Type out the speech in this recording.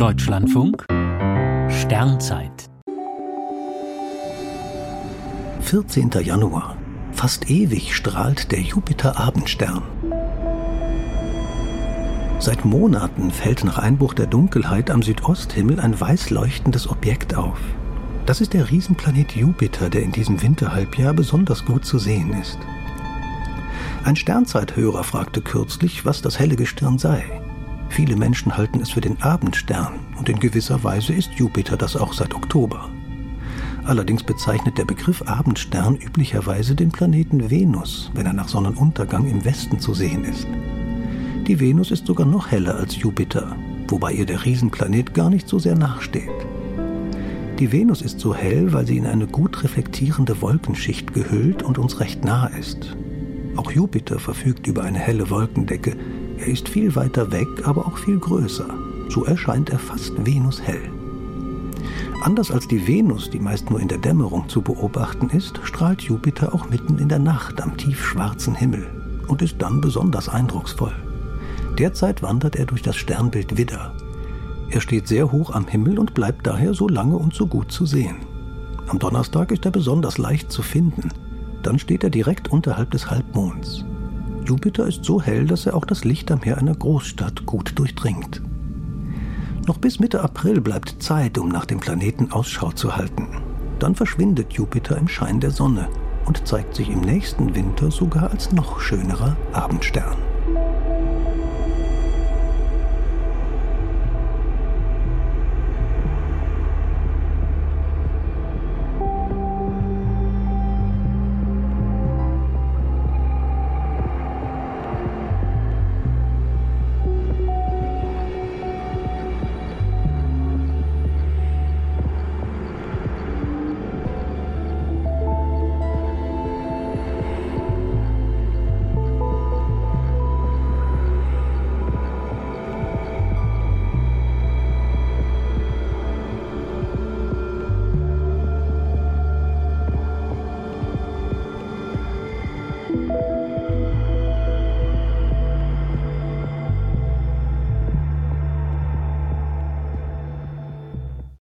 Deutschlandfunk Sternzeit 14. Januar. Fast ewig strahlt der Jupiter-Abendstern. Seit Monaten fällt nach Einbruch der Dunkelheit am Südosthimmel ein weiß leuchtendes Objekt auf. Das ist der Riesenplanet Jupiter, der in diesem Winterhalbjahr besonders gut zu sehen ist. Ein Sternzeithörer fragte kürzlich, was das helle Gestirn sei. Viele Menschen halten es für den Abendstern und in gewisser Weise ist Jupiter das auch seit Oktober. Allerdings bezeichnet der Begriff Abendstern üblicherweise den Planeten Venus, wenn er nach Sonnenuntergang im Westen zu sehen ist. Die Venus ist sogar noch heller als Jupiter, wobei ihr der Riesenplanet gar nicht so sehr nachsteht. Die Venus ist so hell, weil sie in eine gut reflektierende Wolkenschicht gehüllt und uns recht nah ist. Auch Jupiter verfügt über eine helle Wolkendecke, er ist viel weiter weg, aber auch viel größer. So erscheint er fast venushell. Anders als die Venus, die meist nur in der Dämmerung zu beobachten ist, strahlt Jupiter auch mitten in der Nacht am tiefschwarzen Himmel und ist dann besonders eindrucksvoll. Derzeit wandert er durch das Sternbild Widder. Er steht sehr hoch am Himmel und bleibt daher so lange und so gut zu sehen. Am Donnerstag ist er besonders leicht zu finden. Dann steht er direkt unterhalb des Halbmonds. Jupiter ist so hell, dass er auch das Licht am Meer einer Großstadt gut durchdringt. Noch bis Mitte April bleibt Zeit, um nach dem Planeten Ausschau zu halten. Dann verschwindet Jupiter im Schein der Sonne und zeigt sich im nächsten Winter sogar als noch schönerer Abendstern.